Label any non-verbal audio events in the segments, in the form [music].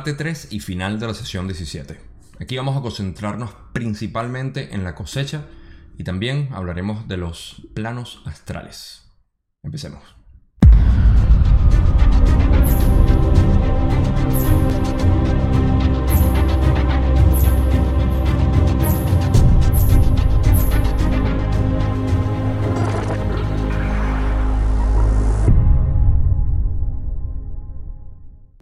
Parte 3 y final de la sesión 17. Aquí vamos a concentrarnos principalmente en la cosecha y también hablaremos de los planos astrales. Empecemos.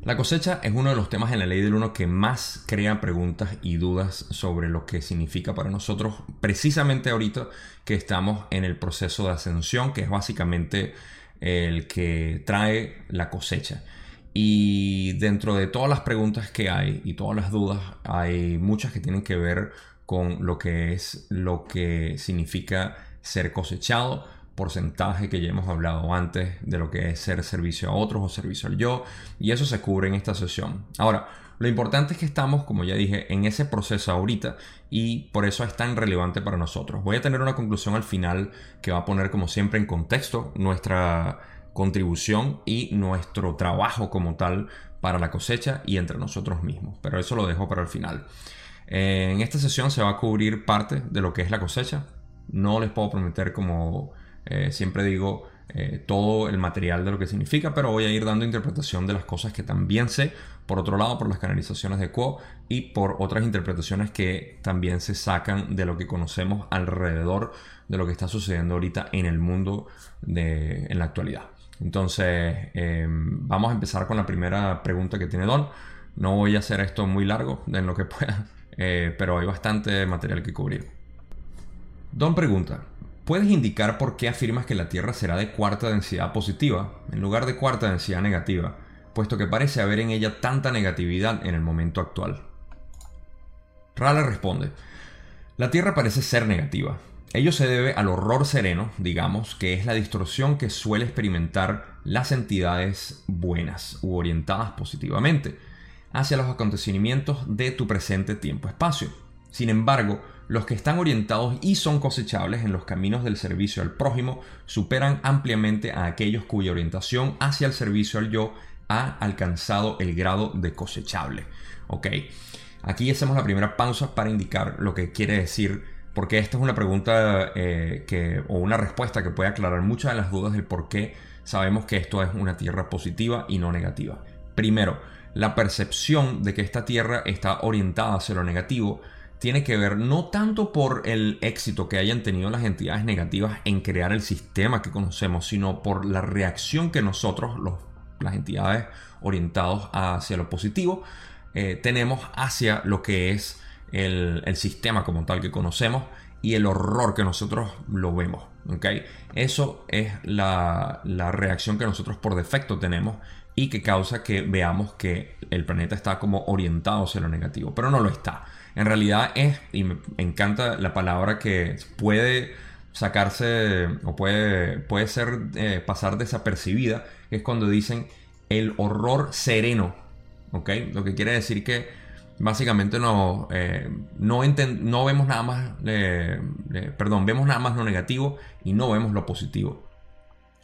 La cosecha es uno de los temas en la ley del uno que más crea preguntas y dudas sobre lo que significa para nosotros, precisamente ahorita que estamos en el proceso de ascensión, que es básicamente el que trae la cosecha. Y dentro de todas las preguntas que hay y todas las dudas, hay muchas que tienen que ver con lo que es lo que significa ser cosechado porcentaje que ya hemos hablado antes de lo que es ser servicio a otros o servicio al yo y eso se cubre en esta sesión. Ahora, lo importante es que estamos, como ya dije, en ese proceso ahorita y por eso es tan relevante para nosotros. Voy a tener una conclusión al final que va a poner como siempre en contexto nuestra contribución y nuestro trabajo como tal para la cosecha y entre nosotros mismos. Pero eso lo dejo para el final. En esta sesión se va a cubrir parte de lo que es la cosecha. No les puedo prometer como eh, siempre digo eh, todo el material de lo que significa, pero voy a ir dando interpretación de las cosas que también sé. Por otro lado, por las canalizaciones de Quo y por otras interpretaciones que también se sacan de lo que conocemos alrededor de lo que está sucediendo ahorita en el mundo de, en la actualidad. Entonces, em, vamos a empezar con la primera pregunta que tiene Don. No voy a hacer esto muy largo en lo que pueda, [laughs] eh, pero hay bastante material que cubrir. Don pregunta, ¿Puedes indicar por qué afirmas que la Tierra será de cuarta densidad positiva en lugar de cuarta densidad negativa, puesto que parece haber en ella tanta negatividad en el momento actual? Rale responde, la Tierra parece ser negativa. Ello se debe al horror sereno, digamos, que es la distorsión que suele experimentar las entidades buenas u orientadas positivamente hacia los acontecimientos de tu presente tiempo-espacio. Sin embargo, los que están orientados y son cosechables en los caminos del servicio al prójimo superan ampliamente a aquellos cuya orientación hacia el servicio al yo ha alcanzado el grado de cosechable. Ok, aquí hacemos la primera pausa para indicar lo que quiere decir, porque esta es una pregunta eh, que, o una respuesta que puede aclarar muchas de las dudas del por qué sabemos que esto es una tierra positiva y no negativa. Primero, la percepción de que esta tierra está orientada hacia lo negativo tiene que ver no tanto por el éxito que hayan tenido las entidades negativas en crear el sistema que conocemos, sino por la reacción que nosotros, las entidades orientados hacia lo positivo, eh, tenemos hacia lo que es el, sistema como tal que conocemos y el horror que nosotros lo vemos. ¿okay? Eso es la, la reacción que nosotros por defecto tenemos y que causa que veamos que el planeta está como orientado hacia lo negativo, pero no lo está. En realidad es, y me encanta la palabra que puede sacarse o puede, puede ser eh, pasar desapercibida, es cuando dicen el horror sereno, ¿ok? Lo que quiere decir que básicamente no, eh, no, no, vemos nada más, perdón, vemos nada más lo negativo y no vemos lo positivo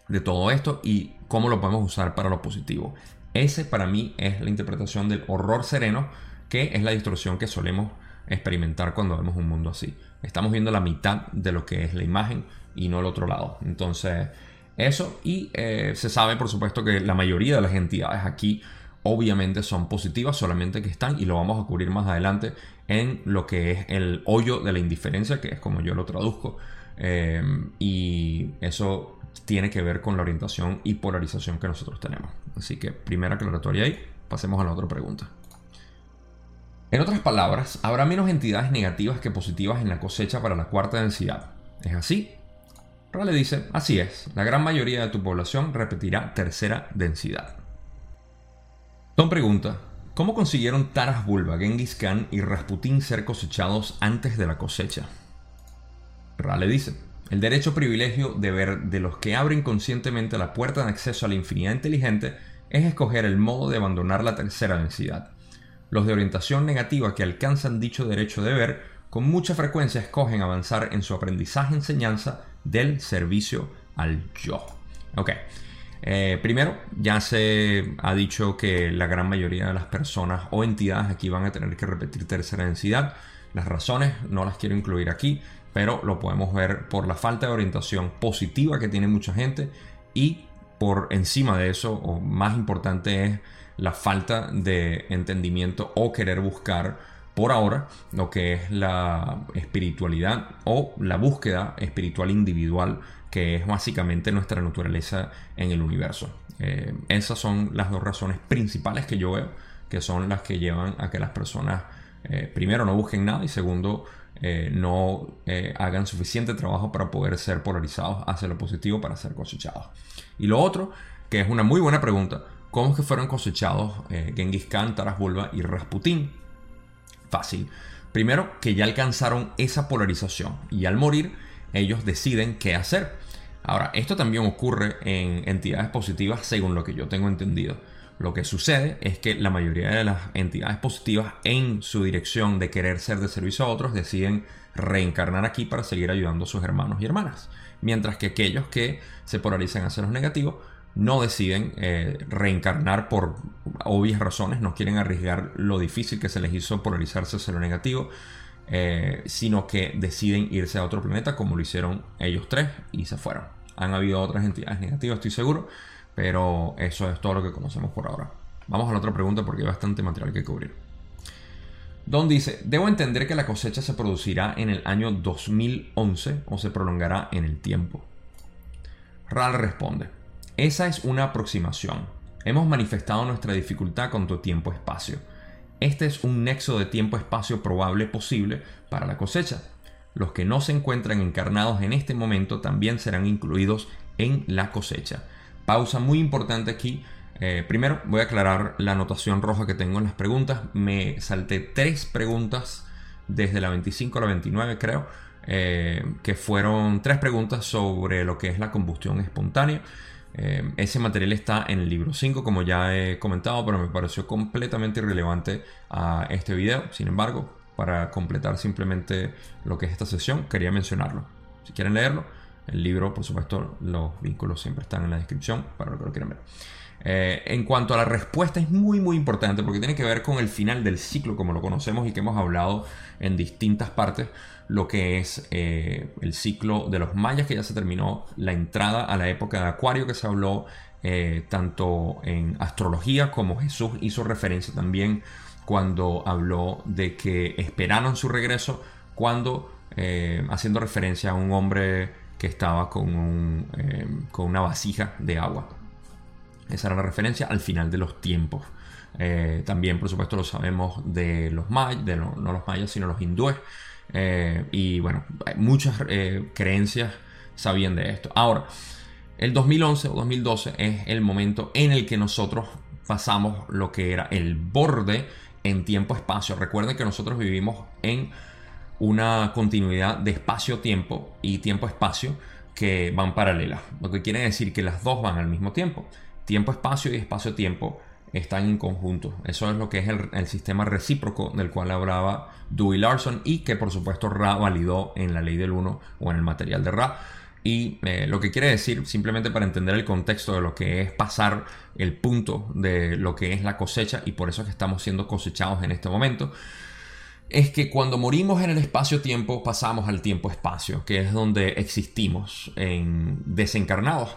de todo esto y cómo lo podemos usar para lo positivo. Ese para mí es la interpretación del horror sereno, que es la distorsión que solemos experimentar cuando vemos un mundo así. Estamos viendo la mitad de lo que es la imagen y no el otro lado. Entonces, eso y eh, se sabe por supuesto que la mayoría de las entidades aquí obviamente son positivas, solamente que están, y lo vamos a cubrir más adelante, en lo que es el hoyo de la indiferencia, que es como yo lo traduzco. Eh, y eso tiene que ver con la orientación y polarización que nosotros tenemos. Así que primera aclaratoria ahí, pasemos a la otra pregunta. En otras palabras, habrá menos entidades negativas que positivas en la cosecha para la cuarta densidad. ¿Es así? Rale dice, así es, la gran mayoría de tu población repetirá tercera densidad. Tom pregunta, ¿cómo consiguieron Taras Bulba, Genghis Khan y Rasputin ser cosechados antes de la cosecha? Rale dice, el derecho privilegio de ver de los que abren conscientemente la puerta de acceso a la infinidad inteligente es escoger el modo de abandonar la tercera densidad. Los de orientación negativa que alcanzan dicho derecho de ver con mucha frecuencia escogen avanzar en su aprendizaje-enseñanza del servicio al yo. Ok, Eh, primero, ya se ha dicho que la gran mayoría de las personas o entidades aquí van a tener que repetir tercera densidad. Las razones no las quiero incluir aquí, pero lo podemos ver por la falta de orientación positiva que tiene mucha gente y por encima de eso, o más importante es la falta de entendimiento o querer buscar por ahora lo que es la espiritualidad o la búsqueda espiritual individual que es básicamente nuestra naturaleza en el universo. Eh, esas son las dos razones principales que yo veo que son las que llevan a que las personas eh, primero no busquen nada y segundo eh, no hagan suficiente trabajo para poder ser polarizados hacia lo positivo para ser cosechados. Y lo otro, que es una muy buena pregunta, ¿cómo que fueron cosechados Genghis Khan, Taras Bulba y Rasputin? Fácil. Primero, que ya alcanzaron esa polarización y al morir ellos deciden qué hacer. Ahora, esto también ocurre en entidades positivas según lo que yo tengo entendido. Lo que sucede es que la mayoría de las entidades positivas en su dirección de querer ser de servicio a otros deciden reencarnar aquí para seguir ayudando a sus hermanos y hermanas. Mientras que aquellos que se polarizan hacia los negativos no deciden eh, reencarnar por obvias razones, no quieren arriesgar lo difícil que se les hizo polarizarse hacia lo negativo, eh, sino que deciden irse a otro planeta como lo hicieron ellos tres y se fueron. Han habido otras entidades negativas, estoy seguro, pero eso es todo lo que conocemos por ahora. Vamos a la otra pregunta porque hay bastante material que cubrir. Don dice, debo entender que la cosecha se producirá en el año 2011 o se prolongará en el tiempo. Ral responde, esa es una aproximación. Hemos manifestado nuestra dificultad con tu tiempo-espacio. Este es un nexo de tiempo-espacio probable posible para la cosecha. Los que no se encuentran encarnados en este momento también serán incluidos en la cosecha. Pausa muy importante aquí. Eh, primero voy a aclarar la anotación roja que tengo en las preguntas. Me salté tres preguntas desde la 25 a la 29 creo. Eh, que fueron tres preguntas sobre lo que es la combustión espontánea. Eh, ese material está en el libro 5, como ya he comentado, pero me pareció completamente irrelevante a este video. Sin embargo, para completar simplemente lo que es esta sesión, quería mencionarlo. Si quieren leerlo, el libro, por supuesto, los vínculos siempre están en la descripción para los que lo quieran ver. Eh, en cuanto a la respuesta, es muy muy importante porque tiene que ver con el final del ciclo, como lo conocemos y que hemos hablado en distintas partes lo que es eh, el ciclo de los mayas que ya se terminó, la entrada a la época de Acuario que se habló eh, tanto en astrología como Jesús hizo referencia también cuando habló de que esperaron su regreso cuando haciendo referencia a un hombre que estaba con, con una vasija de agua. Esa era la referencia al final de los tiempos. también, por supuesto, lo sabemos de los mayas, de no los mayas, sino los hindúes, eh, y bueno, muchas eh, creencias sabían de esto. Ahora, el 2011 o 2012 es el momento en el que nosotros pasamos lo que era el borde en tiempo-espacio. Recuerden que nosotros vivimos en una continuidad de espacio-tiempo y tiempo-espacio que van paralelas. Lo que quiere decir que las dos van al mismo tiempo. Tiempo-espacio y espacio-tiempo están en conjunto. Eso es lo que es el, sistema recíproco del cual hablaba Dewey Larson y que por supuesto Ra validó en la ley del 1 o en el material de Ra. Y eh, lo que quiere decir, simplemente para entender el contexto de lo que es pasar el punto de lo que es la cosecha, y por eso es que estamos siendo cosechados en este momento, es que cuando morimos en el espacio-tiempo pasamos al tiempo-espacio, que es donde existimos en desencarnados.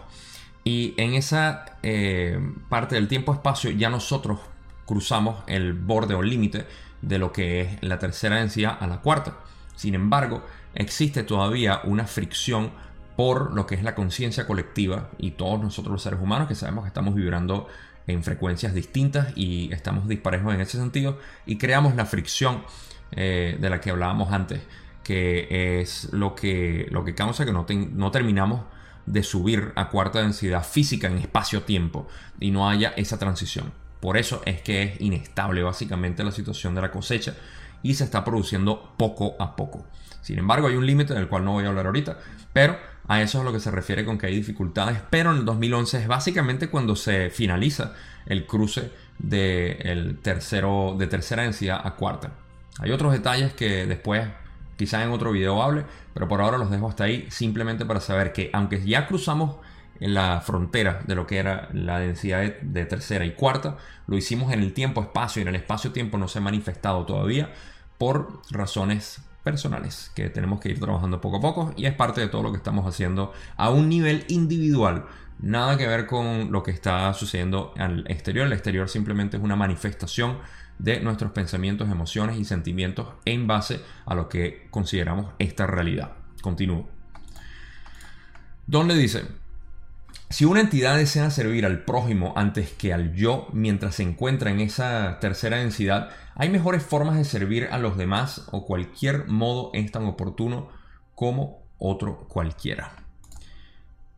Y en esa eh, parte del tiempo-espacio ya nosotros cruzamos el borde o límite de lo que es la tercera densidad a la cuarta. Sin embargo, existe todavía una fricción por lo que es la conciencia colectiva y todos nosotros los seres humanos que sabemos que estamos vibrando en frecuencias distintas y estamos disparejos en ese sentido y creamos la fricción eh, de la que hablábamos antes, que es lo que, lo que causa que no, no terminamos de subir a cuarta densidad física en espacio-tiempo y no haya esa transición. Por eso es que es inestable básicamente la situación de la cosecha y se está produciendo poco a poco. Sin embargo, hay un límite del cual no voy a hablar ahorita, pero a eso es lo que se refiere con que hay dificultades. Pero en el 2011 es básicamente cuando se finaliza el cruce de, tercero, de tercera densidad a cuarta. Hay otros detalles que después Quizá en otro video hable, pero por ahora los dejo hasta ahí simplemente para saber que aunque ya cruzamos en la frontera de lo que era la densidad de, tercera y cuarta. Lo hicimos en el tiempo-espacio y en el espacio-tiempo no se ha manifestado todavía por razones personales que tenemos que ir trabajando poco a poco y es parte de todo lo que estamos haciendo a un nivel individual. Nada que ver con lo que está sucediendo al exterior. El exterior simplemente es una manifestación de nuestros pensamientos, emociones y sentimientos en base a lo que consideramos esta realidad. Continúo. Don le dice, si una entidad desea servir al prójimo antes que al yo mientras se encuentra en esa tercera densidad, hay mejores formas de servir a los demás o cualquier modo es tan oportuno como otro cualquiera.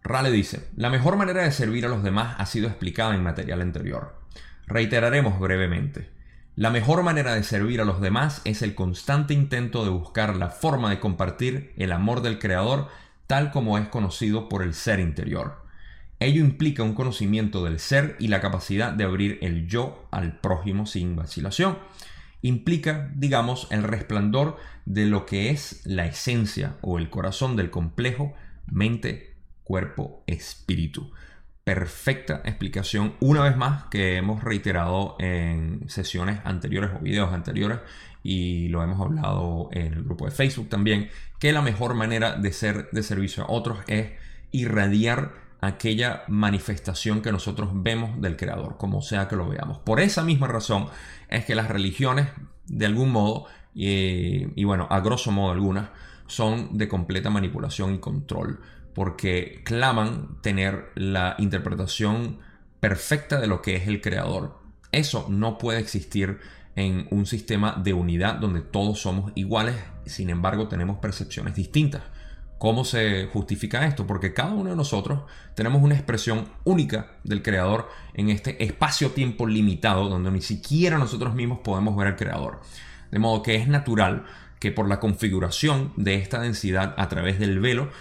Rale dice, la mejor manera de servir a los demás ha sido explicada en material anterior. Reiteraremos brevemente. La mejor manera de servir a los demás es el constante intento de buscar la forma de compartir el amor del Creador tal como es conocido por el ser interior. Ello implica un conocimiento del ser y la capacidad de abrir el yo al prójimo sin vacilación. Implica, digamos, el resplandor de lo que es la esencia o el corazón del complejo mente, cuerpo, espíritu perfecta explicación una vez más que hemos reiterado en sesiones anteriores o videos anteriores y lo hemos hablado en el grupo de Facebook también, que la mejor manera de ser de servicio a otros es irradiar aquella manifestación que nosotros vemos del Creador, como sea que lo veamos. Por esa misma razón es que las religiones, de algún modo, y bueno, a grosso modo algunas, son de completa manipulación y control porque claman tener la interpretación perfecta de lo que es el creador. Eso no puede existir en un sistema de unidad donde todos somos iguales, sin embargo tenemos percepciones distintas. ¿Cómo se justifica esto? Porque cada uno de nosotros tenemos una expresión única del creador en este espacio-tiempo limitado donde ni siquiera nosotros mismos podemos ver al creador. De modo que es natural que por la configuración de esta densidad a través del velo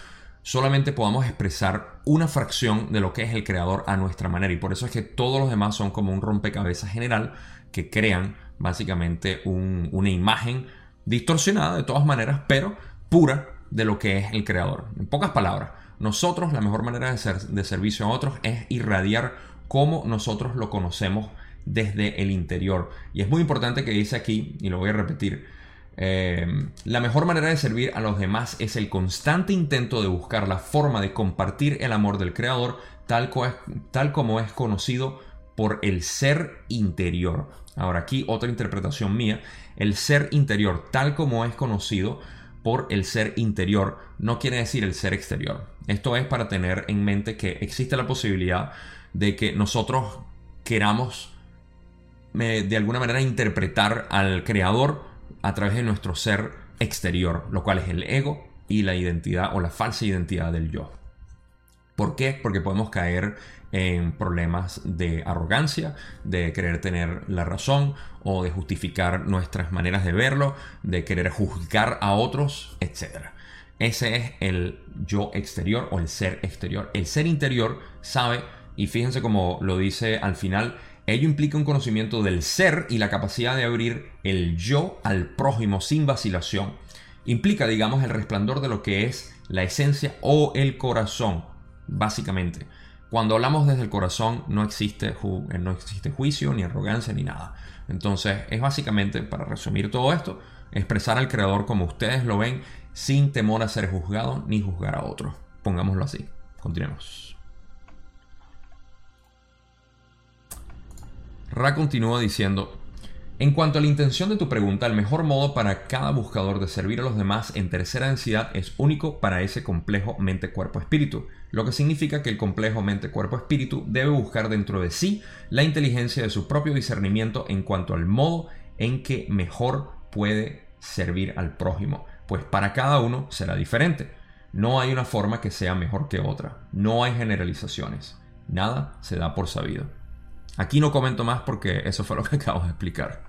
solamente podamos expresar una fracción de lo que es el creador a nuestra manera. Y por eso es que todos los demás son como un rompecabezas general que crean básicamente una imagen distorsionada de todas maneras, pero pura de lo que es el creador. En pocas palabras, nosotros la mejor manera de, ser, de servicio a otros es irradiar cómo nosotros lo conocemos desde el interior. Y es muy importante que dice aquí, y lo voy a repetir, Em, la mejor manera de servir a los demás es el constante intento de buscar la forma de compartir el amor del Creador tal, como es conocido por el ser interior. Ahora aquí otra interpretación mía, el ser interior tal como es conocido por el ser interior no quiere decir el ser exterior. Esto es para tener en mente que existe la posibilidad de que nosotros queramos eh, de alguna manera interpretar al creador a través de nuestro ser exterior, lo cual es el ego y la identidad o la falsa identidad del yo. ¿Por qué? Porque podemos caer en problemas de arrogancia, de querer tener la razón o de justificar nuestras maneras de verlo, de querer juzgar a otros, etc. Ese es el yo exterior o el ser exterior. El ser interior sabe, y fíjense como lo dice al final, Ello implica un conocimiento del ser y la capacidad de abrir el yo al prójimo sin vacilación. Implica, digamos, el resplandor de lo que es la esencia o el corazón, básicamente. Cuando hablamos desde el corazón no existe, eh, no existe juicio, ni arrogancia, ni nada. Entonces es básicamente, para resumir todo esto, expresar al Creador como ustedes lo ven, sin temor a ser juzgado ni juzgar a otros. Pongámoslo así. Continuemos. Ra continúa diciendo, en cuanto a la intención de tu pregunta, el mejor modo para cada buscador de servir a los demás en tercera densidad es único para ese complejo mente-cuerpo-espíritu, lo que significa que el complejo mente-cuerpo-espíritu debe buscar dentro de sí la inteligencia de su propio discernimiento en cuanto al modo en que mejor puede servir al prójimo, pues para cada uno será diferente. No hay una forma que sea mejor que otra, no hay generalizaciones, nada se da por sabido. Aquí no comento más porque eso fue lo que [laughs] acabo de explicar.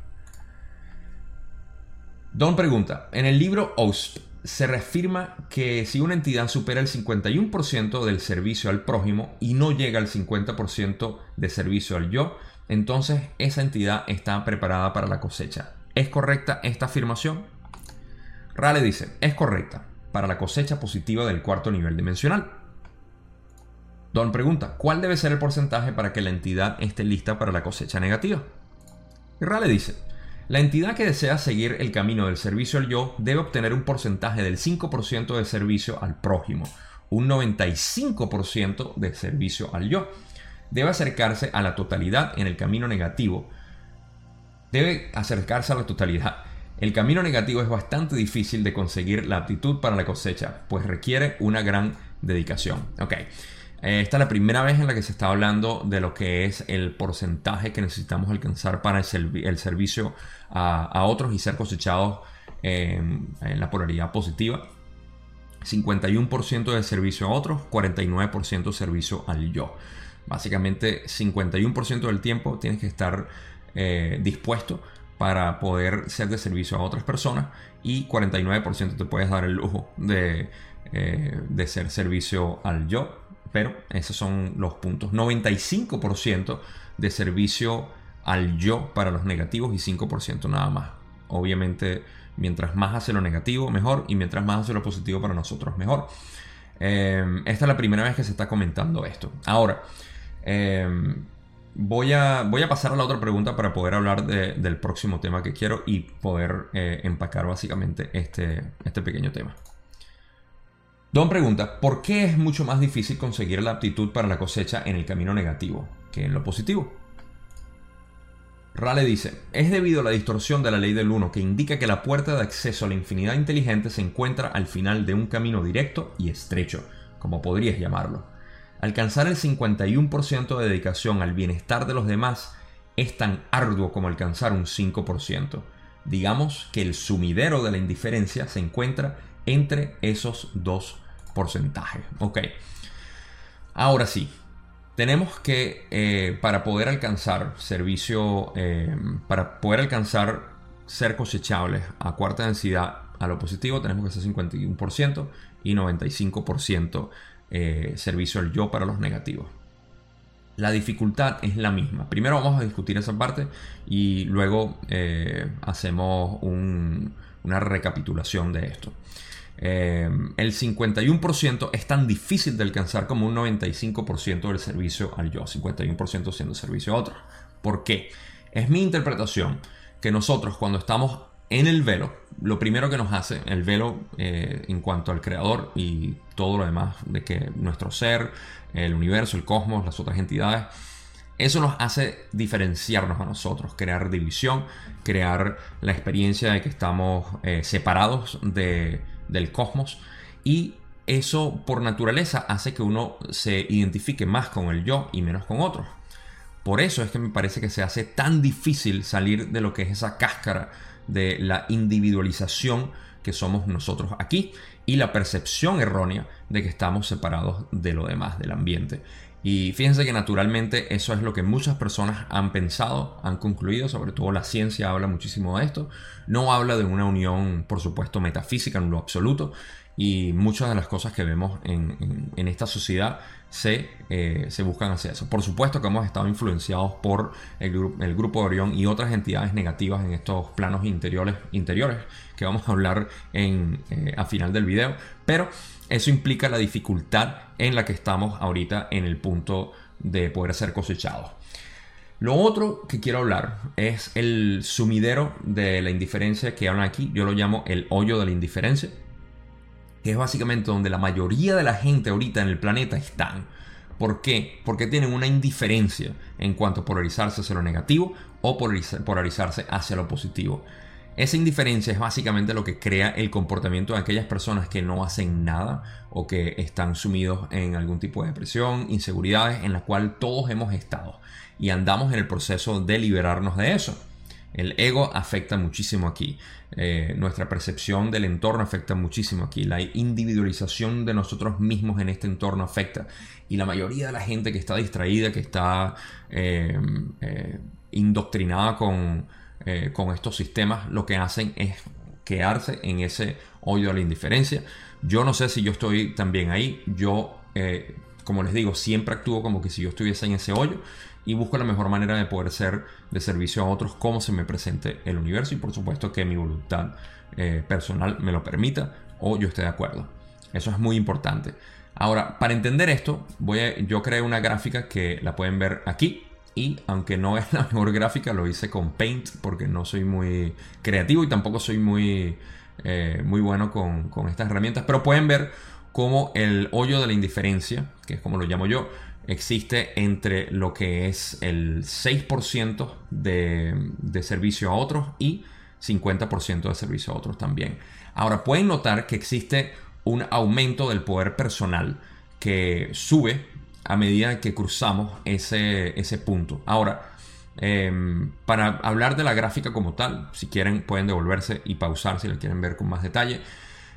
Don pregunta, en el libro OSP se reafirma que si una entidad supera el 51% del servicio al prójimo y no llega al 50% de servicio al yo, entonces esa entidad está preparada para la cosecha. ¿Es correcta esta afirmación? Rale dice, es correcta para la cosecha positiva del cuarto nivel dimensional. Don pregunta, ¿cuál debe ser el porcentaje para que la entidad esté lista para la cosecha negativa? Y Rale dice, la entidad que desea seguir el camino del servicio al yo debe obtener un porcentaje del 5% de servicio al prójimo, un 95% de servicio al yo. Debe acercarse a la totalidad en el camino negativo. Debe acercarse a la totalidad. El camino negativo es bastante difícil de conseguir la aptitud para la cosecha, pues requiere una gran dedicación. Ok. Eh, esta es la primera vez en la que se está hablando de lo que es el porcentaje que necesitamos alcanzar para el, servicio a, otros y ser cosechados en la polaridad positiva. 51% de servicio a otros, 49% de servicio al yo. Básicamente 51% del tiempo tienes que estar eh, dispuesto para poder ser de servicio a otras personas y 49% te puedes dar el lujo de, eh, de ser servicio al yo pero esos son los puntos. 95% de servicio al yo para los negativos y 5% nada más. Obviamente, mientras más hace lo negativo, mejor. Y mientras más hace lo positivo para nosotros, mejor. Em, esta es la primera vez que se está comentando esto. Ahora, em, voy, a, voy a pasar a la otra pregunta para poder hablar del próximo tema que quiero y poder eh, empacar básicamente este, este pequeño tema. Don pregunta, ¿por qué es mucho más difícil conseguir la aptitud para la cosecha en el camino negativo que en lo positivo? Rale dice, es debido a la distorsión de la ley del 1 que indica que la puerta de acceso a la infinidad inteligente se encuentra al final de un camino directo y estrecho, como podrías llamarlo. Alcanzar el 51% de dedicación al bienestar de los demás es tan arduo como alcanzar un 5%. Digamos que el sumidero de la indiferencia se encuentra entre esos dos porcentajes. Ok. Ahora sí, tenemos que, eh, para poder alcanzar servicio, eh, para poder alcanzar ser cosechables a cuarta densidad a lo positivo, tenemos que hacer 51% y 95% eh, servicio al yo para los negativos. La dificultad es la misma. Primero vamos a discutir esa parte y luego hacemos una recapitulación de esto. Eh, el 51% es tan difícil de alcanzar como un 95% del servicio al yo, 51% siendo servicio a otro. ¿Por qué? Es mi interpretación que nosotros cuando estamos en el velo, lo primero que nos hace el velo eh, en cuanto al creador y todo lo demás de que nuestro ser, el universo, el cosmos, las otras entidades, eso nos hace diferenciarnos a nosotros, crear división, crear la experiencia de que estamos eh, separados de, del cosmos y eso por naturaleza hace que uno se identifique más con el yo y menos con otros. Por eso es que me parece que se hace tan difícil salir de lo que es esa cáscara de la individualización que somos nosotros aquí y la percepción errónea de que estamos separados de lo demás, del ambiente. Y fíjense que naturalmente eso es lo que muchas personas han pensado, han concluido, sobre todo la ciencia habla muchísimo de esto. No habla de una unión, por supuesto, metafísica en lo absoluto. Y muchas de las cosas que vemos en, esta sociedad se, eh, se, buscan hacia eso. Por supuesto que hemos estado influenciados por el, el, grupo de Orión y otras entidades negativas en estos planos interiores, interiores que vamos a hablar en, eh, a final del video. Pero eso implica la dificultad en la que estamos ahorita en el punto de poder ser cosechados. Lo otro que quiero hablar es el sumidero de la indiferencia que hablan aquí. Yo lo llamo el hoyo de la indiferencia. Que es básicamente donde la mayoría de la gente ahorita en el planeta están. ¿Por qué? Porque tienen una indiferencia en cuanto a polarizarse hacia lo negativo o polarizarse hacia lo positivo. Esa indiferencia es básicamente lo que crea el comportamiento de aquellas personas que no hacen nada o que están sumidos en algún tipo de depresión, inseguridades en la cual todos hemos estado y andamos en el proceso de liberarnos de eso. El ego afecta muchísimo aquí. Eh, nuestra percepción del entorno afecta muchísimo aquí. La individualización de nosotros mismos en este entorno afecta. Y la mayoría de la gente que está distraída, que está eh, eh, indoctrinada con, eh, con estos sistemas lo que hacen es quedarse en ese hoyo de la indiferencia. Yo no sé si yo estoy también ahí. Yo, como les digo, siempre actúo como que si yo estuviese en ese hoyo y busco la mejor manera de poder ser de servicio a otros como se me presente el universo y por supuesto que mi voluntad eh, personal me lo permita o yo esté de acuerdo. Eso es muy importante. Ahora, para entender esto, voy yo creé una gráfica que la pueden ver aquí. Y aunque no es [laughs] la mejor gráfica, lo hice con Paint porque no soy muy creativo y tampoco soy muy, eh, muy bueno con, con estas herramientas. Pero pueden ver cómo el hoyo de la indiferencia, que es como lo llamo yo, existe entre lo que es el 6% de, de servicio a otros y 50% de servicio a otros también. Ahora pueden notar que existe un aumento del poder personal que sube a medida que cruzamos ese, ese punto. Ahora, em, para hablar de la gráfica como tal, si quieren pueden devolverse y pausar si la quieren ver con más detalle.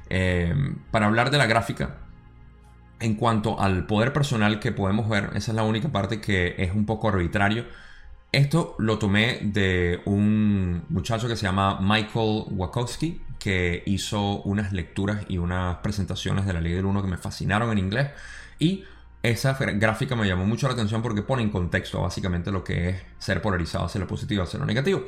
Em, para hablar de la gráfica, en cuanto al poder personal que podemos ver, esa es la única parte que es un poco arbitrario. Esto lo tomé de un muchacho que se llama Michael Wachowski, que hizo unas lecturas y unas presentaciones de la ley del 1 que me fascinaron en inglés. Y esa gráfica me llamó mucho la atención porque pone en contexto básicamente lo que es ser polarizado hacia lo positivo, hacia lo negativo.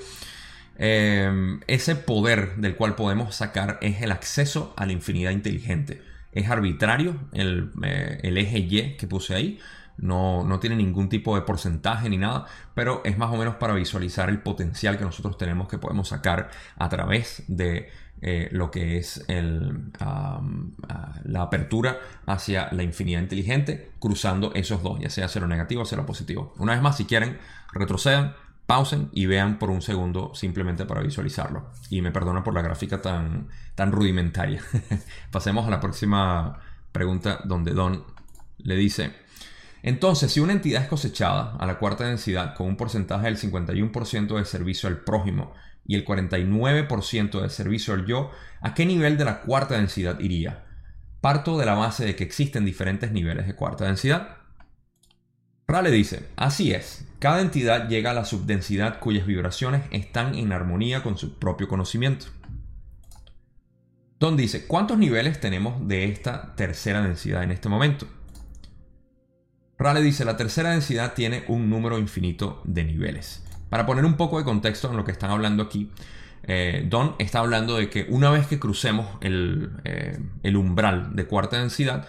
Em, ese poder del cual podemos sacar es el acceso a la infinidad inteligente es arbitrario el, eh, el, eje Y que puse ahí. No, no, tiene ningún tipo de porcentaje ni nada, pero es más o menos para visualizar el potencial que nosotros tenemos que podemos sacar a través de eh, lo que es la apertura hacia la infinidad inteligente, cruzando esos dos, ya sea lo negativo o lo positivo. Una vez más, si quieren, retrocedan, pausen y vean por un segundo simplemente para visualizarlo. Y me perdono por la gráfica tan, tan rudimentaria. [laughs] Pasemos a la próxima pregunta donde Don le dice, entonces si una entidad es cosechada a la cuarta densidad con un porcentaje del 51% de servicio al prójimo y el 49% de servicio al yo, ¿a qué nivel de la cuarta densidad iría? Parto de la base de que existen diferentes niveles de cuarta densidad. Rale dice, así es, cada entidad llega a la subdensidad cuyas vibraciones están en armonía con su propio conocimiento. Don dice, ¿cuántos niveles tenemos de esta tercera densidad en este momento? Rale dice, la tercera densidad tiene un número infinito de niveles. Para poner un poco de contexto en lo que están hablando aquí, eh, Don está hablando de que una vez que crucemos el, eh, el umbral de cuarta densidad,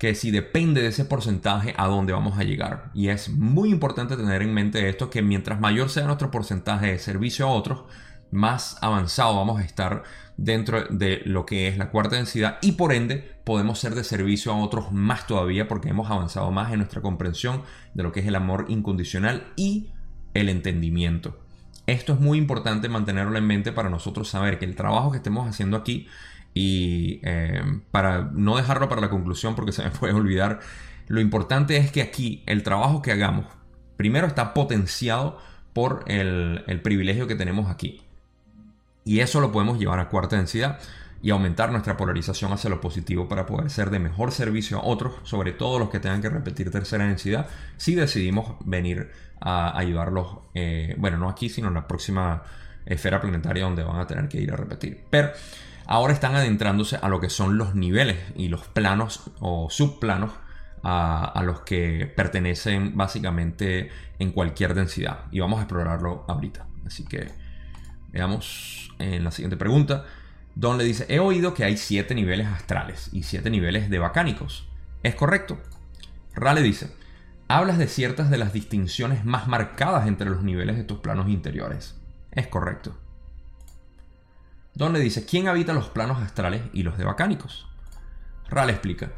que si depende de ese porcentaje a dónde vamos a llegar. Y es muy importante tener en mente esto, que mientras mayor sea nuestro porcentaje de servicio a otros, más avanzado vamos a estar dentro de lo que es la cuarta densidad y por ende podemos ser de servicio a otros más todavía porque hemos avanzado más en nuestra comprensión de lo que es el amor incondicional y el entendimiento. Esto es muy importante mantenerlo en mente para nosotros saber que el trabajo que estemos haciendo aquí y eh, para no dejarlo para la conclusión porque se me [laughs] puede olvidar, lo importante es que aquí el trabajo que hagamos primero está potenciado por el, privilegio que tenemos aquí. Y eso lo podemos llevar a cuarta densidad y aumentar nuestra polarización hacia lo positivo para poder ser de mejor servicio a otros, sobre todo los que tengan que repetir tercera densidad, si decidimos venir a ayudarlos, eh, bueno, no aquí, sino en la próxima esfera planetaria donde van a tener que ir a repetir. Pero ahora están adentrándose a lo que son los niveles y los planos o subplanos a, los que pertenecen básicamente en cualquier densidad. Y vamos a explorarlo ahorita. Así que veamos en la siguiente pregunta. Don le dice, he oído que hay siete niveles astrales y siete niveles de bacánicos. ¿Es correcto? Ra le dice, hablas de ciertas de las distinciones más marcadas entre los niveles de tus planos interiores. Es correcto. Don le dice, ¿quién habita los planos astrales y los de bacánicos? Ral explica,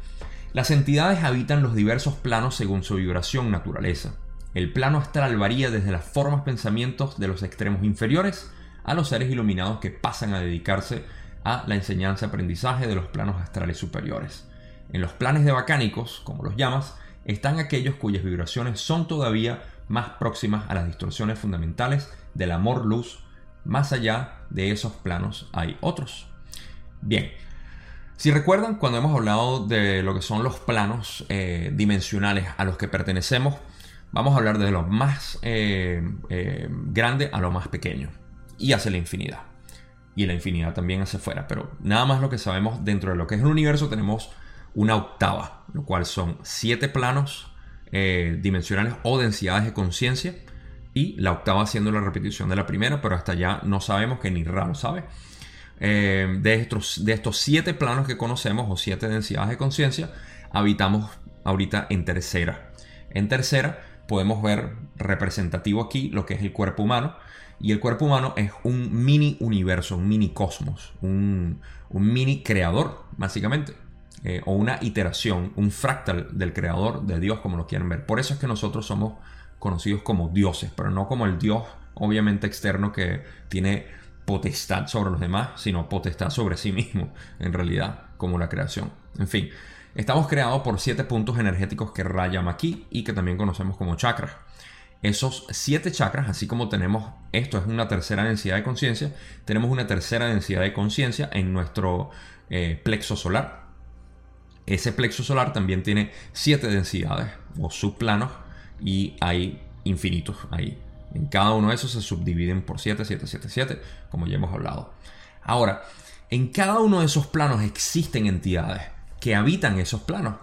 las entidades habitan los diversos planos según su vibración naturaleza. El plano astral varía desde las formas pensamientos de los extremos inferiores a los seres iluminados que pasan a dedicarse a la enseñanza-aprendizaje de los planos astrales superiores. En los planes de bacánicos, como los llamas, están aquellos cuyas vibraciones son todavía más próximas a las distorsiones fundamentales del amor-luz más allá de esos planos hay otros. Bien, si recuerdan cuando hemos hablado de lo que son los planos eh, dimensionales a los que pertenecemos, vamos a hablar de lo más eh, eh, grande a lo más pequeño y hacia la infinidad. Y la infinidad también hacia afuera, pero nada más lo que sabemos dentro de lo que es el universo tenemos una octava, lo cual son siete planos dimensionales o densidades de conciencia y la octava siendo la repetición de la primera, pero hasta ya no sabemos que ni raro sabe. Eh, de, estos, de estos siete planos que conocemos o siete densidades de conciencia, habitamos ahorita en tercera. En tercera podemos ver representativo aquí lo que es el cuerpo humano. Y el cuerpo humano es un mini universo, un mini cosmos, un, mini creador, básicamente. Eh, o una iteración, un fractal del creador de Dios, como lo quieren ver. Por eso es que nosotros somos conocidos como dioses, pero no como el Dios, obviamente externo, que tiene potestad sobre los demás, sino potestad sobre sí mismo, en realidad, como la creación. En fin, estamos creados por siete puntos energéticos que rayan aquí y que también conocemos como chakras. Esos siete chakras, así como tenemos, esto es una tercera densidad de conciencia, tenemos una tercera densidad de conciencia en nuestro eh, plexo solar. Ese plexo solar también tiene siete densidades o subplanos y hay infinitos ahí. En cada uno de esos se subdividen por 7, 7, 7, 7, como ya hemos hablado. Ahora, en cada uno de esos planos existen entidades que habitan esos planos.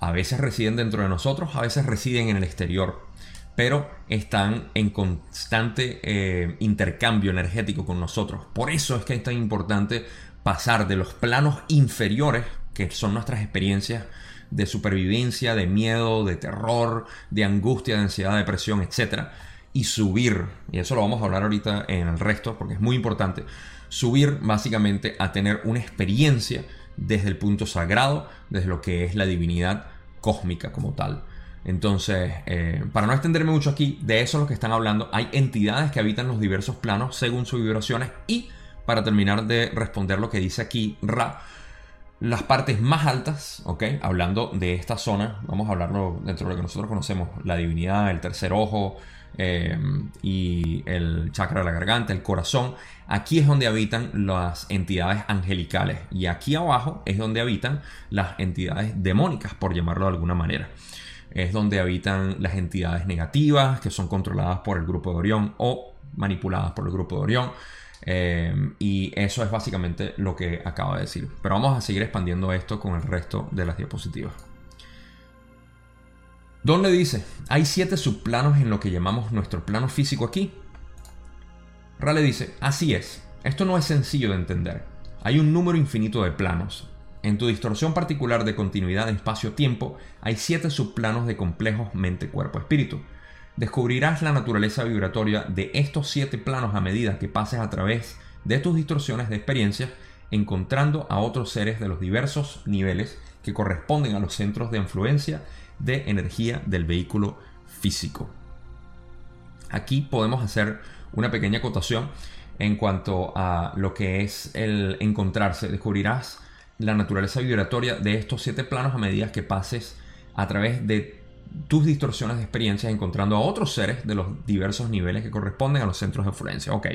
A veces residen dentro de nosotros, a veces residen en el exterior, pero están en constante eh, intercambio energético con nosotros. Por eso es que es tan importante pasar de los planos inferiores, que son nuestras experiencias de supervivencia, de miedo, de terror, de angustia, de ansiedad, de depresión, etc., y subir, y eso lo vamos a hablar ahorita en el resto porque es muy importante, subir básicamente a tener una experiencia desde el punto sagrado, desde lo que es la divinidad cósmica como tal. Entonces, eh, para no extenderme mucho aquí, de eso es lo que están hablando. Hay entidades que habitan los diversos planos según sus vibraciones. Y para terminar de responder lo que dice aquí Ra, las partes más altas, ¿ok? Hablando de esta zona, vamos a hablarlo dentro de lo que nosotros conocemos, la divinidad, el tercer ojo, Em, y el chakra de la garganta, el corazón. Aquí es donde habitan las entidades angelicales y aquí abajo es donde habitan las entidades demónicas, por llamarlo de alguna manera. Es donde habitan las entidades negativas que son controladas por el grupo de Orión o manipuladas por el grupo de Orión. Em, y eso es básicamente lo que acaba de decir. Pero vamos a seguir expandiendo esto con el resto de las diapositivas. ¿Dónde dice? Hay siete subplanos en lo que llamamos nuestro plano físico aquí. Rale dice, así es, esto no es sencillo de entender. Hay un número infinito de planos. En tu distorsión particular de continuidad espacio-tiempo, hay siete subplanos de complejos mente-cuerpo-espíritu. Descubrirás la naturaleza vibratoria de estos siete planos a medida que pases a través de tus distorsiones de experiencia, encontrando a otros seres de los diversos niveles que corresponden a los centros de influencia de energía del vehículo físico. Aquí podemos hacer una pequeña acotación en cuanto a lo que es el encontrarse. Descubrirás la naturaleza vibratoria de estos siete planos a medida que pases a través de tus distorsiones de experiencias encontrando a otros seres de los diversos niveles que corresponden a los centros de influencia. Ok,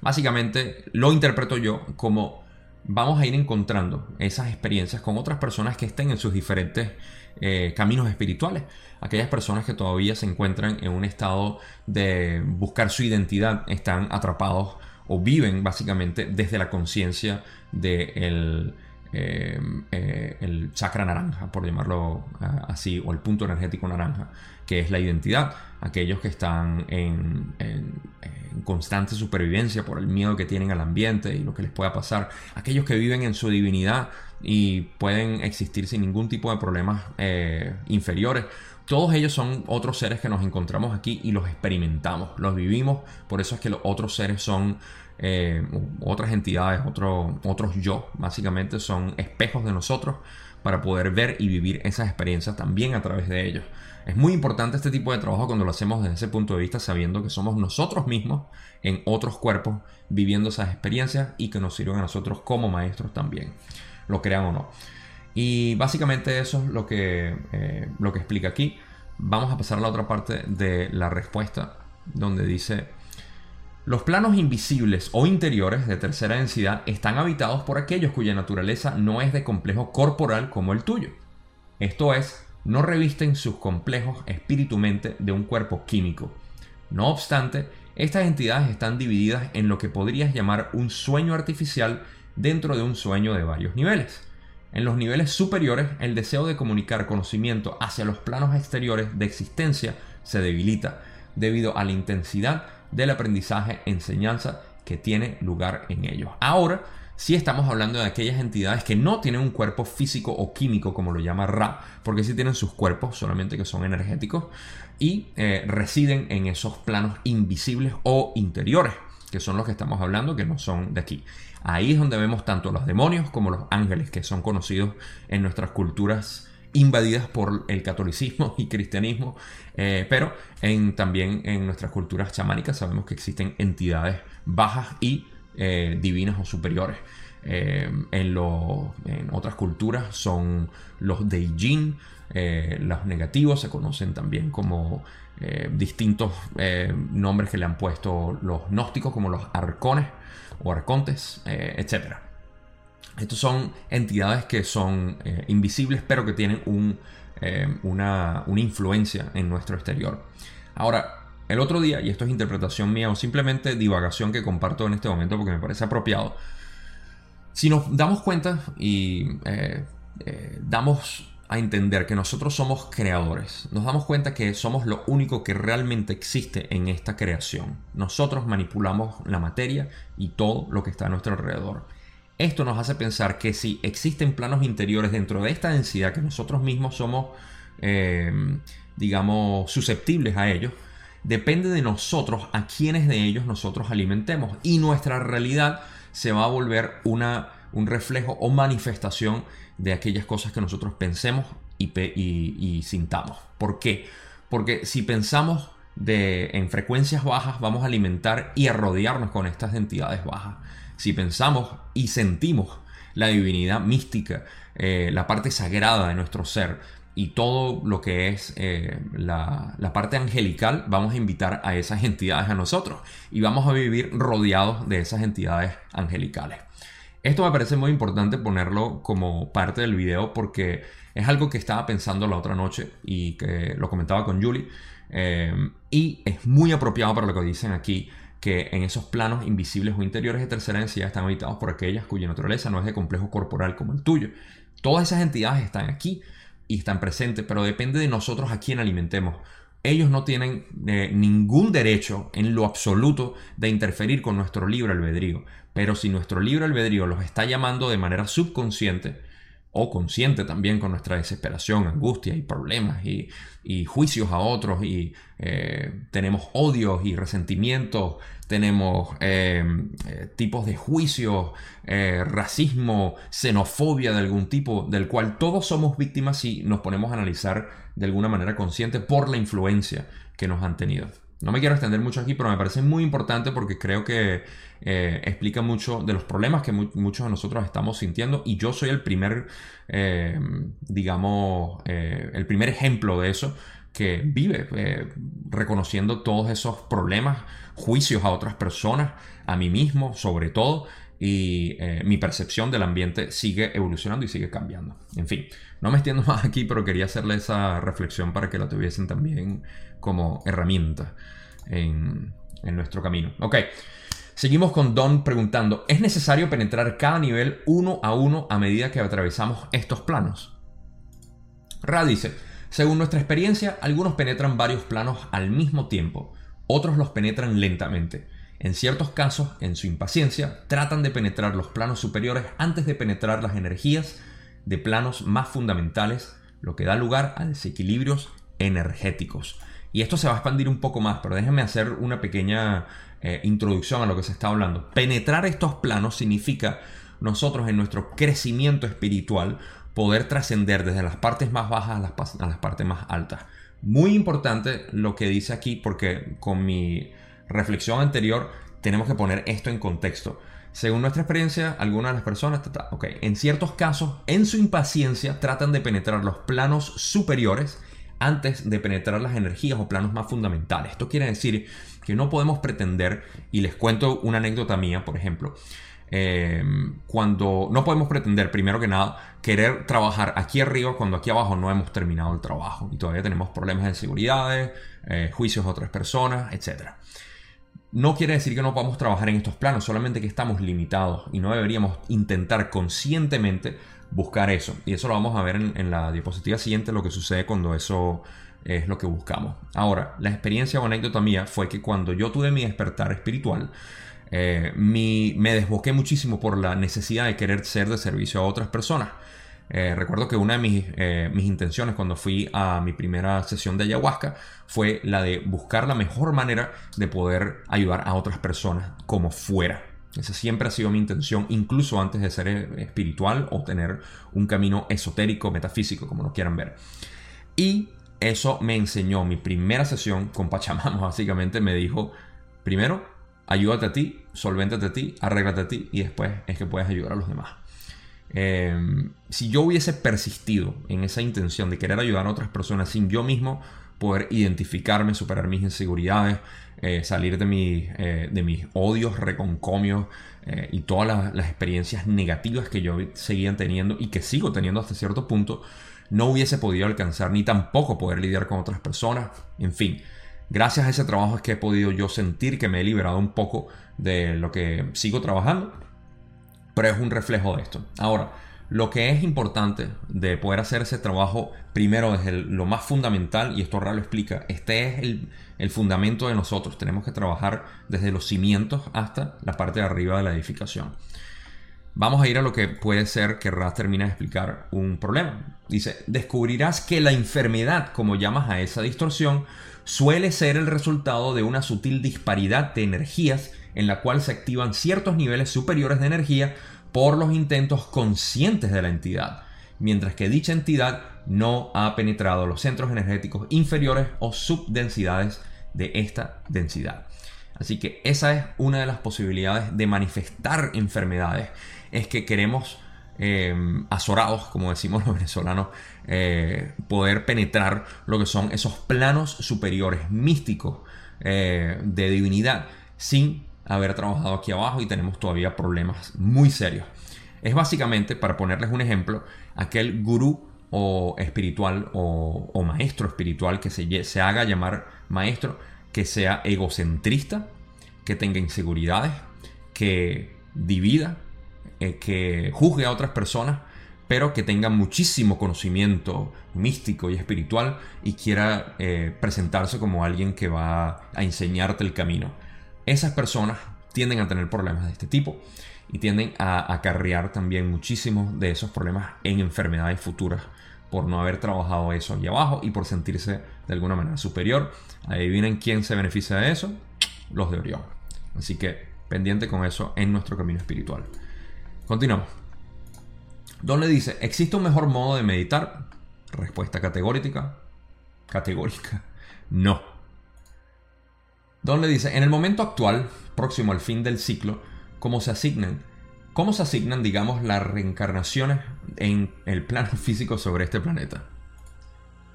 básicamente lo interpreto yo como vamos a ir encontrando esas experiencias con otras personas que estén en sus diferentes eh, caminos espirituales. Aquellas personas que todavía se encuentran en un estado de buscar su identidad, están atrapados o viven básicamente desde la conciencia del eh, eh, el chakra naranja, por llamarlo así, o el punto energético naranja, que es la identidad. Aquellos que están en, constante supervivencia por el miedo que tienen al ambiente y lo que les pueda pasar. Aquellos que viven en su divinidad y pueden existir sin ningún tipo de problemas eh, inferiores. Todos ellos son otros seres que nos encontramos aquí y los experimentamos, los vivimos. Por eso es que los otros seres son eh, otras entidades, otros yo, básicamente son espejos de nosotros para poder ver y vivir esas experiencias también a través de ellos. Es muy importante este tipo de trabajo cuando lo hacemos desde ese punto de vista, sabiendo que somos nosotros mismos en otros cuerpos viviendo esas experiencias y que nos sirven a nosotros como maestros también lo crean o no. Y básicamente eso es lo que, eh, lo que explica aquí. Vamos a pasar a la otra parte de la respuesta, donde dice, los planos invisibles o interiores de tercera densidad están habitados por aquellos cuya naturaleza no es de complejo corporal como el tuyo. Esto es, no revisten sus complejos espíritu-mente de un cuerpo químico. No obstante, estas entidades están divididas en lo que podrías llamar un sueño artificial dentro de un sueño de varios niveles. En los niveles superiores, el deseo de comunicar conocimiento hacia los planos exteriores de existencia se debilita debido a la intensidad del aprendizaje enseñanza que tiene lugar en ellos. Ahora si estamos hablando de aquellas entidades que no tienen un cuerpo físico o químico, como lo llama Ra, porque sí tienen sus cuerpos, solamente que son energéticos, y eh, residen en esos planos invisibles o interiores, que son los que estamos hablando, que no son de aquí. Ahí es donde vemos tanto los demonios como los ángeles, que son conocidos en nuestras culturas invadidas por el catolicismo y cristianismo, eh, pero en, también en nuestras culturas chamánicas sabemos que existen entidades bajas y eh, divinas o superiores. Eh, en, otras culturas son los Deijin, los negativos se conocen también como distintos nombres que le han puesto los gnósticos, como los arcones o arcontes, etc. Estos son entidades que son invisibles, pero que tienen una, una influencia en nuestro exterior. Ahora, el otro día, y esto es interpretación mía o simplemente divagación que comparto en este momento porque me parece apropiado, si nos damos cuenta y eh, eh, damos a entender que nosotros somos creadores, nos damos cuenta que somos lo único que realmente existe en esta creación. Nosotros manipulamos la materia y todo lo que está a nuestro alrededor. Esto nos hace pensar que si existen planos interiores dentro de esta densidad, que nosotros mismos somos, eh, digamos, susceptibles a ellos, depende de nosotros a quienes de ellos nosotros alimentemos y nuestra realidad se va a volver una, un reflejo o manifestación de aquellas cosas que nosotros pensemos y, sintamos. ¿Por qué? Porque si pensamos en frecuencias bajas vamos a alimentar y a rodearnos con estas entidades bajas. Si pensamos y sentimos la divinidad mística, eh, la parte sagrada de nuestro ser, y todo lo que es eh, la, parte angelical, vamos a invitar a esas entidades a nosotros y vamos a vivir rodeados de esas entidades angelicales. Esto me parece muy importante ponerlo como parte del video porque es algo que estaba pensando la otra noche y que lo comentaba con Julie. Eh, y es muy apropiado para lo que dicen aquí, que en esos planos invisibles o interiores de tercera densidad están habitados por aquellas cuya naturaleza no es de complejo corporal como el tuyo. Todas esas entidades están aquí y están presentes, pero depende de nosotros a quién alimentemos. Ellos no tienen eh, ningún derecho en lo absoluto de interferir con nuestro libre albedrío, pero si nuestro libre albedrío los está llamando de manera subconsciente, o consciente también con nuestra desesperación, angustia y problemas y, juicios a otros y eh, tenemos odios y resentimientos, tenemos eh, eh, tipos de juicios, racismo, xenofobia de algún tipo, del cual todos somos víctimas si nos ponemos a analizar de alguna manera consciente por la influencia que nos han tenido. No me quiero extender mucho aquí, pero me parece muy importante porque creo que eh, explica mucho de los problemas que muchos de nosotros estamos sintiendo y yo soy el primer, eh, digamos, eh, el primer ejemplo de eso que vive reconociendo todos esos problemas, juicios a otras personas, a mí mismo sobre todo, y mi percepción del ambiente sigue evolucionando y sigue cambiando. En fin, no me extiendo [laughs] más aquí, pero quería hacerle esa reflexión para que la tuviesen también como herramienta en, nuestro camino. Ok, seguimos con Don preguntando, ¿es necesario penetrar cada nivel uno a uno a medida que atravesamos estos planos? Ra dice, según nuestra experiencia, algunos penetran varios planos al mismo tiempo, otros los penetran lentamente. En ciertos casos, en su impaciencia, tratan de penetrar los planos superiores antes de penetrar las energías de planos más fundamentales, lo que da lugar a desequilibrios energéticos. Y esto se va a expandir un poco más, pero déjenme hacer una pequeña eh, introducción a lo que se está hablando. Penetrar estos planos significa nosotros en nuestro crecimiento espiritual poder trascender desde las partes más bajas a las, partes más altas. Muy importante lo que dice aquí porque con mi reflexión anterior tenemos que poner esto en contexto. Según nuestra experiencia, algunas de las personas, okay, en ciertos casos, en su impaciencia, tratan de penetrar los planos superiores antes de penetrar las energías o planos más fundamentales. Esto quiere decir que no podemos pretender, y les cuento una anécdota mía, por ejemplo, eh, cuando no podemos pretender, primero que nada, querer trabajar aquí arriba cuando aquí abajo no hemos terminado el trabajo y todavía tenemos problemas de seguridad, eh, juicios de otras personas, etc. No quiere decir que no podamos trabajar en estos planos, solamente que estamos limitados y no deberíamos intentar conscientemente buscar eso. Y eso lo vamos a ver en, la diapositiva siguiente, lo que sucede cuando eso es lo que buscamos. Ahora, la experiencia o anécdota mía fue que cuando yo tuve mi despertar espiritual, eh, me desboqué muchísimo por la necesidad de querer ser de servicio a otras personas. Eh, recuerdo que una de mis, eh, mis, intenciones cuando fui a mi primera sesión de ayahuasca fue la de buscar la mejor manera de poder ayudar a otras personas como fuera. Esa siempre ha sido mi intención, incluso antes de ser espiritual o tener un camino esotérico, metafísico, como lo quieran ver. Y eso me enseñó mi primera sesión con Pachamama, [laughs] básicamente me dijo, primero, ayúdate a ti, solvéntate a ti, arréglate a ti y después es que puedes ayudar a los demás. Em, si yo hubiese persistido en esa intención de querer ayudar a otras personas sin yo mismo poder identificarme, superar mis inseguridades, eh, salir de, eh, de mis odios, reconcomios eh, y todas las, las, experiencias negativas que yo seguía teniendo y que sigo teniendo hasta cierto punto, no hubiese podido alcanzar ni tampoco poder lidiar con otras personas. En fin, gracias a ese trabajo es que he podido yo sentir que me he liberado un poco de lo que sigo trabajando, pero es un reflejo de esto. Ahora, lo que es importante de poder hacer ese trabajo, primero desde lo más fundamental, y esto Ra lo explica, este es el, el, fundamento de nosotros. Tenemos que trabajar desde los cimientos hasta la parte de arriba de la edificación. Vamos a ir a lo que puede ser que Ra termine de explicar un problema. Dice, descubrirás que la enfermedad, como llamas a esa distorsión, suele ser el resultado de una sutil disparidad de energías en la cual se activan ciertos niveles superiores de energía por los intentos conscientes de la entidad, mientras que dicha entidad no ha penetrado los centros energéticos inferiores o subdensidades de esta densidad. Así que esa es una de las posibilidades de manifestar enfermedades, es que queremos eh, azorados, como decimos los venezolanos, eh, poder penetrar lo que son esos planos superiores místicos eh, de divinidad sin haber trabajado aquí abajo y tenemos todavía problemas muy serios. Es básicamente, para ponerles un ejemplo, aquel gurú o espiritual o, maestro espiritual que se, se haga llamar maestro, que sea egocentrista, que tenga inseguridades, que divida, eh, que juzgue a otras personas, pero que tenga muchísimo conocimiento místico y espiritual y quiera eh, presentarse como alguien que va a enseñarte el camino. Esas personas tienden a tener problemas de este tipo y tienden a acarrear también muchísimos de esos problemas en enfermedades futuras por no haber trabajado eso allí abajo y por sentirse de alguna manera superior. Adivinen quién se beneficia de eso, los de Orión. Así que pendiente con eso en nuestro camino espiritual. Continuamos. Don le dice, ¿existe un mejor modo de meditar? Respuesta categórica. Categórica. No. Don le dice, en el momento actual, próximo al fin del ciclo, ¿cómo se asignan? ¿Cómo se asignan, digamos, las reencarnaciones en el plano [laughs] físico sobre este planeta?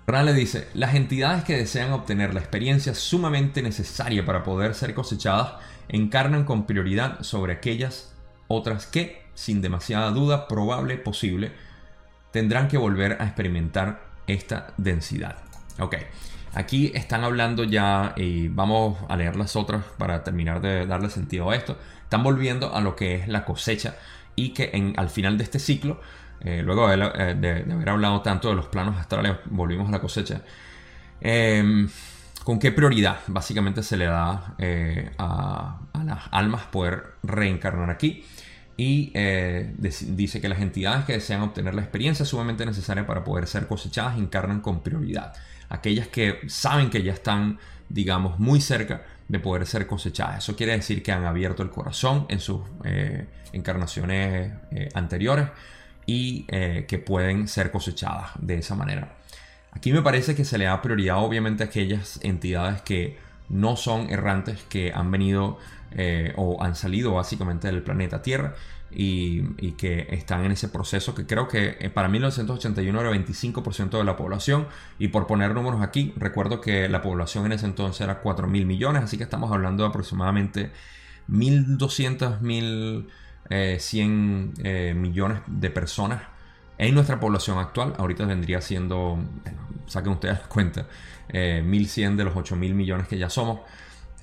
Ran le dice, las entidades que desean obtener la experiencia sumamente necesaria para poder ser cosechadas encarnan con prioridad sobre aquellas otras que, sin demasiada duda probable posible, tendrán que volver a experimentar esta densidad. Ok, Aquí están hablando ya, y vamos a leer las otras para terminar de darle sentido a esto. Están volviendo a lo que es la cosecha y que al final de este ciclo, eh, luego de, haber hablado tanto de los planos astrales, volvimos a la cosecha. Em, ¿Con qué prioridad básicamente se le da eh, a, las almas poder reencarnar aquí? y eh, dice que las entidades que desean obtener la experiencia sumamente necesaria para poder ser cosechadas encarnan con prioridad aquellas que saben que ya están, digamos, muy cerca de poder ser cosechadas. Eso quiere decir que han abierto el corazón en sus eh, encarnaciones eh, anteriores y eh, que pueden ser cosechadas de esa manera. Aquí me parece que se le da prioridad obviamente a aquellas entidades que no son errantes, que han venido o han salido básicamente del planeta Tierra y, que están en ese proceso que creo que eh, para 1981 era 25% de la población. Y por poner números aquí recuerdo que la población en ese entonces era 4 mil millones así que estamos hablando de aproximadamente 1200 1100 eh, eh, millones de personas en nuestra población actual. Ahorita vendría siendo saquen ustedes [laughs] cuenta 1100 de los 8 mil millones que ya somos.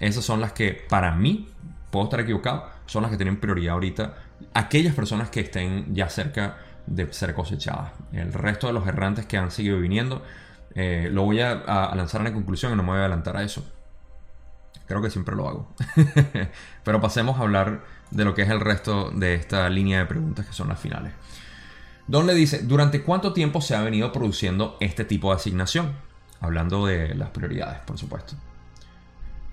Esas son las que para mí puedo estar equivocado son las que tienen prioridad ahorita aquellas personas que estén ya cerca de ser cosechadas. El resto de los errantes que han seguido viniendo, eh, lo voy a, lanzar en la conclusión y no me voy a adelantar a eso. Creo que siempre lo hago. [laughs] Pero pasemos a hablar de lo que es el resto de esta línea de preguntas que son las finales. Don le dice, ¿durante cuánto tiempo se ha venido produciendo este tipo de asignación? Hablando de las prioridades, por supuesto.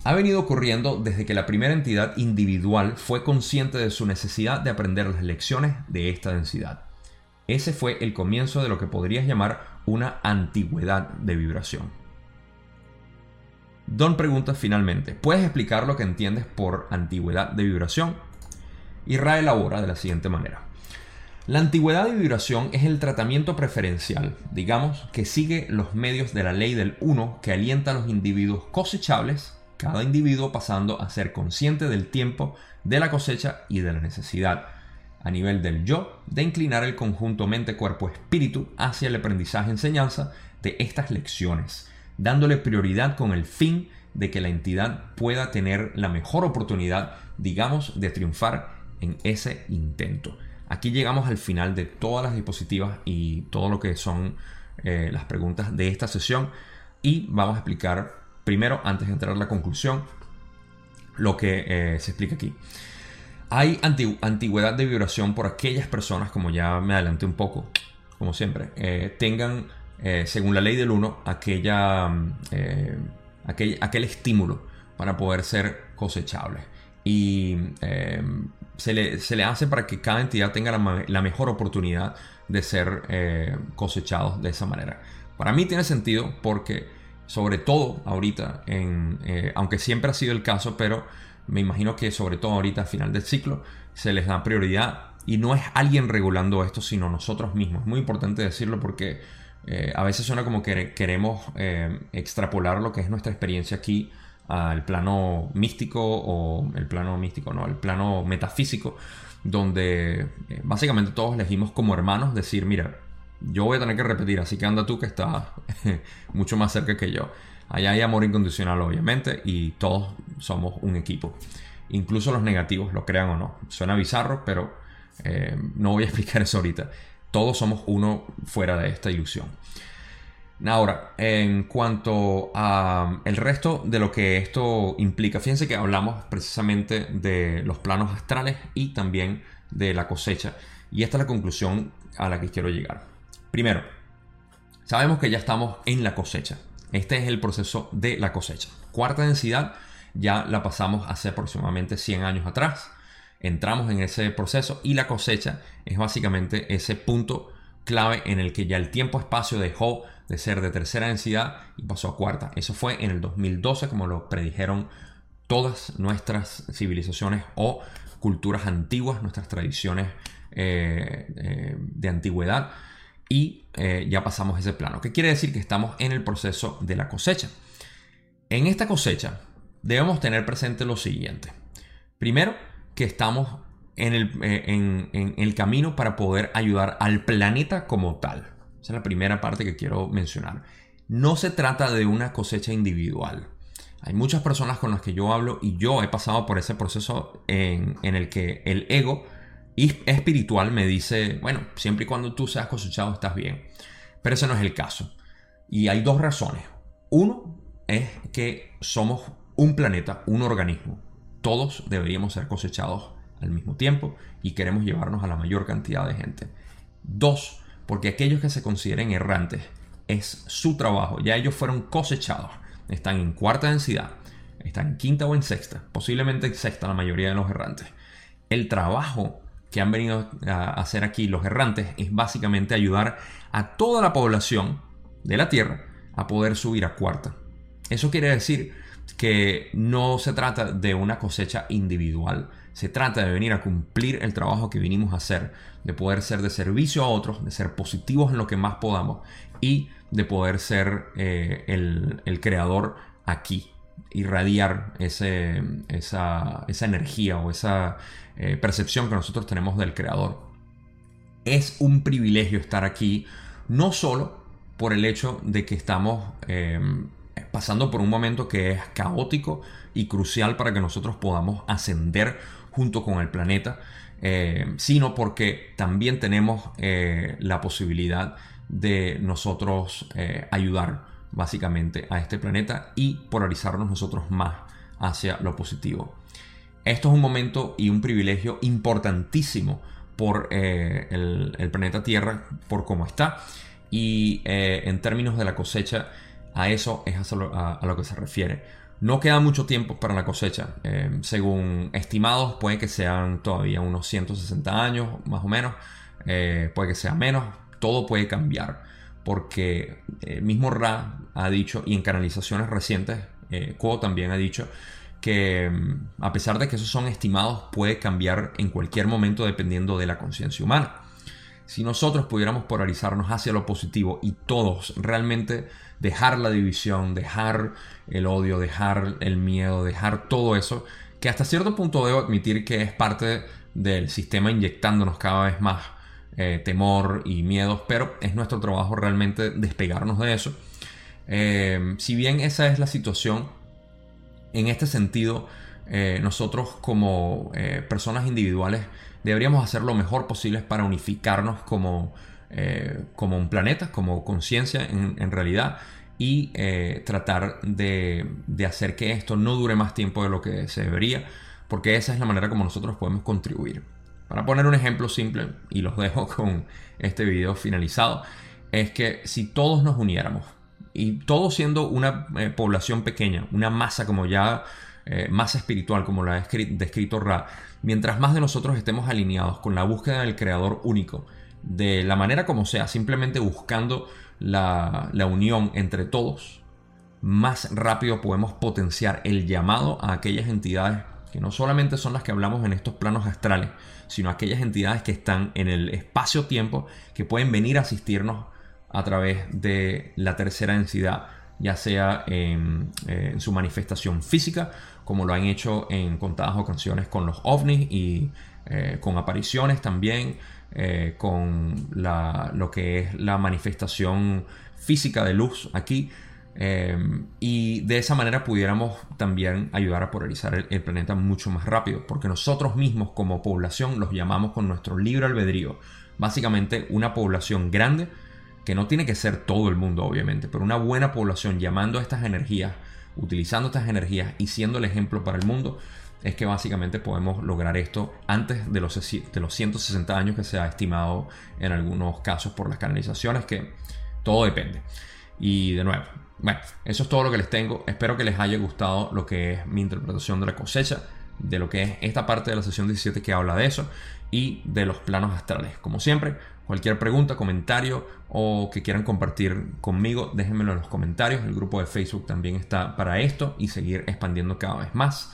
Ha venido ocurriendo desde que la primera entidad individual fue consciente de su necesidad de aprender las lecciones de esta densidad. Ese fue el comienzo de lo que podrías llamar una antigüedad de vibración. Don pregunta finalmente, ¿puedes explicar lo que entiendes por antigüedad de vibración? Y Ra elabora de la siguiente manera. La antigüedad de vibración es el tratamiento preferencial, digamos, que sigue los medios de la ley del uno que alienta a los individuos cosechables, cada individuo pasando a ser consciente del tiempo, de la cosecha y de la necesidad, a nivel del yo, de inclinar el conjunto mente-cuerpo-espíritu hacia el aprendizaje-enseñanza de estas lecciones, dándole prioridad con el fin de que la entidad pueda tener la mejor oportunidad, digamos, de triunfar en ese intento. Aquí llegamos al final de todas las diapositivas y todo lo que son eh, las preguntas de esta sesión y vamos a explicar primero, antes de entrar a la conclusión, lo que eh, se explica aquí. Hay antigüedad de vibración por aquellas personas, como ya me adelanté un poco, como siempre, eh, tengan, según la ley del 1, aquella, aquel, aquel estímulo para poder ser cosechables. Y se le, hace para que cada entidad tenga la, mejor oportunidad de ser eh, cosechados de esa manera. Para mí tiene sentido porque, sobre todo ahorita, eh, aunque siempre ha sido el caso, pero me imagino que sobre todo ahorita al final del ciclo se les da prioridad y no es alguien regulando esto, sino nosotros mismos. Es muy importante decirlo porque eh, a veces suena como que queremos extrapolar lo que es nuestra experiencia aquí al plano místico o el plano místico, no, el plano metafísico, donde eh, básicamente todos elegimos como hermanos decir, mira, yo voy a tener que repetir, así que anda tú que estás [laughs] mucho más cerca que yo. Allá hay amor incondicional, obviamente, y todos somos un equipo. Incluso los negativos, lo crean o no. Suena bizarro, pero eh, no voy a [laughs] explicar eso ahorita. Todos somos uno fuera de esta ilusión. Ahora, en cuanto a el resto de lo que esto implica, fíjense que hablamos precisamente de los planos astrales y también de la cosecha. Y esta es la conclusión a la que quiero llegar. Primero, sabemos que ya estamos en la cosecha. Este es el proceso de la cosecha. Cuarta densidad ya la pasamos hace aproximadamente 100 años atrás. Entramos en ese proceso y la cosecha es básicamente ese punto clave en el que ya el tiempo-espacio dejó de ser de tercera densidad y pasó a cuarta. Eso fue en el 2012, como lo predijeron todas nuestras civilizaciones o culturas antiguas, nuestras tradiciones eh, eh, de antigüedad. Y eh, ya pasamos ese plano. ¿Qué quiere decir? Que estamos en el proceso de la cosecha. En esta cosecha debemos tener presente lo siguiente. Primero, que estamos en el, en el camino para poder ayudar al planeta como tal. Esa es la primera parte que quiero mencionar. No se trata de una cosecha individual. Hay muchas personas con las que yo hablo y yo he pasado por ese proceso en, el que el ego espiritual me dice, bueno, siempre y cuando tú seas cosechado estás bien. Pero ese no es el caso. Y hay dos razones. Uno es que somos un planeta, un organismo. Todos deberíamos ser cosechados al mismo tiempo y queremos llevarnos a la mayor cantidad de gente. Dos, porque aquellos que se consideren errantes es su trabajo, ya ellos fueron cosechados, están en cuarta densidad, están en quinta o en sexta, posiblemente en sexta la mayoría de los errantes. El trabajo que han venido a hacer aquí los errantes es básicamente ayudar a toda la población de la Tierra a poder subir a cuarta. Eso quiere decir que no se trata de una cosecha individual, se trata de venir a cumplir el trabajo que vinimos a hacer, de poder ser de servicio a otros, de ser positivos en lo que más podamos y de poder ser eh, el, creador aquí, irradiar ese, esa, energía o esa eh, percepción que nosotros tenemos del creador. Es un privilegio estar aquí, no solo por el hecho de que estamos eh, pasando por un momento que es caótico y crucial para que nosotros podamos ascender junto con el planeta, eh, sino porque también tenemos la posibilidad de nosotros ayudar básicamente a este planeta y polarizarnos nosotros más hacia lo positivo. Esto es un momento y un privilegio importantísimo por eh, el, planeta Tierra, por cómo está. Y eh, en términos de la cosecha, a eso es a lo, que se refiere. No queda mucho tiempo para la cosecha. Eh, según estimados, puede que sean todavía unos 160 años, más o menos. puede que sea menos. Todo puede cambiar. Porque el mismo Ra ha dicho, y en canalizaciones recientes, eh, también ha dicho, que mm, a pesar de que esos son estimados, puede cambiar en cualquier momento dependiendo de la conciencia humana. Si nosotros pudiéramos polarizarnos hacia lo positivo y todos realmente dejar la división, dejar el odio, dejar el miedo, dejar todo eso, que hasta cierto punto debo admitir que es parte del sistema inyectándonos cada vez más eh, temor y miedos, pero es nuestro trabajo realmente despegarnos de eso. Eh, si bien esa es la situación, en este sentido, eh, nosotros como personas individuales deberíamos hacer lo mejor posible para unificarnos como, como un planeta, como conciencia en, realidad y tratar de, de, hacer que esto no dure más tiempo de lo que se debería, porque esa es la manera como nosotros podemos contribuir. Para poner un ejemplo simple, y los dejo [laughs] con este video finalizado, es que si todos nos uniéramos, y todo siendo una eh, población pequeña, una masa como ya, eh, masa espiritual como la ha descrito Ra, mientras más de nosotros estemos alineados con la búsqueda del creador único, de la manera como sea, simplemente buscando la, la unión entre todos, más rápido podemos potenciar el llamado a aquellas entidades que no solamente son las que hablamos en estos planos astrales, sino aquellas entidades que están en el espacio-tiempo, que pueden venir a asistirnos a través de la tercera densidad, ya sea en, eh, su manifestación física, como lo han hecho en contadas ocasiones con los ovnis y eh, con apariciones también, eh, con lo que es la manifestación física de luz aquí. Y de esa manera pudiéramos también ayudar a polarizar el, el, planeta mucho más rápido, porque nosotros mismos como población los llamamos con nuestro libre albedrío. Básicamente una población grande que no tiene que ser todo el mundo obviamente, pero una buena población llamando a estas energías, utilizando estas energías y siendo el ejemplo para el mundo, es que básicamente podemos lograr esto antes de los, de los 160 años que se ha estimado en algunos casos por las canalizaciones, que todo depende. Y de nuevo, bueno, eso es todo lo que les tengo. Espero que les haya gustado lo que es mi interpretación de la cosecha, de lo que es esta parte de la sesión 17 que habla de eso y de los planos astrales. Como siempre, Cualquier pregunta, comentario o que quieran compartir conmigo, déjenmelo en los comentarios. El grupo de Facebook también está para esto y seguir expandiendo cada vez más.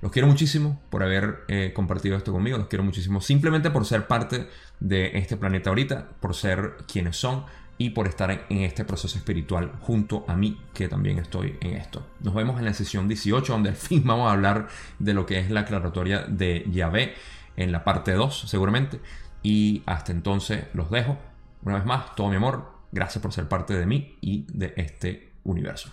Los quiero muchísimo por haber eh, compartido esto conmigo. Los quiero muchísimo simplemente por ser parte de este planeta ahorita, por ser quienes son y por estar en este proceso espiritual junto a mí, que también estoy en esto. Nos vemos en la sesión 18, donde al fin vamos a hablar de lo que es la aclaratoria de Yahvé en la parte 2, seguramente. Y hasta entonces los dejo. Una vez más, todo mi amor. Gracias por ser parte de mí y de este universo.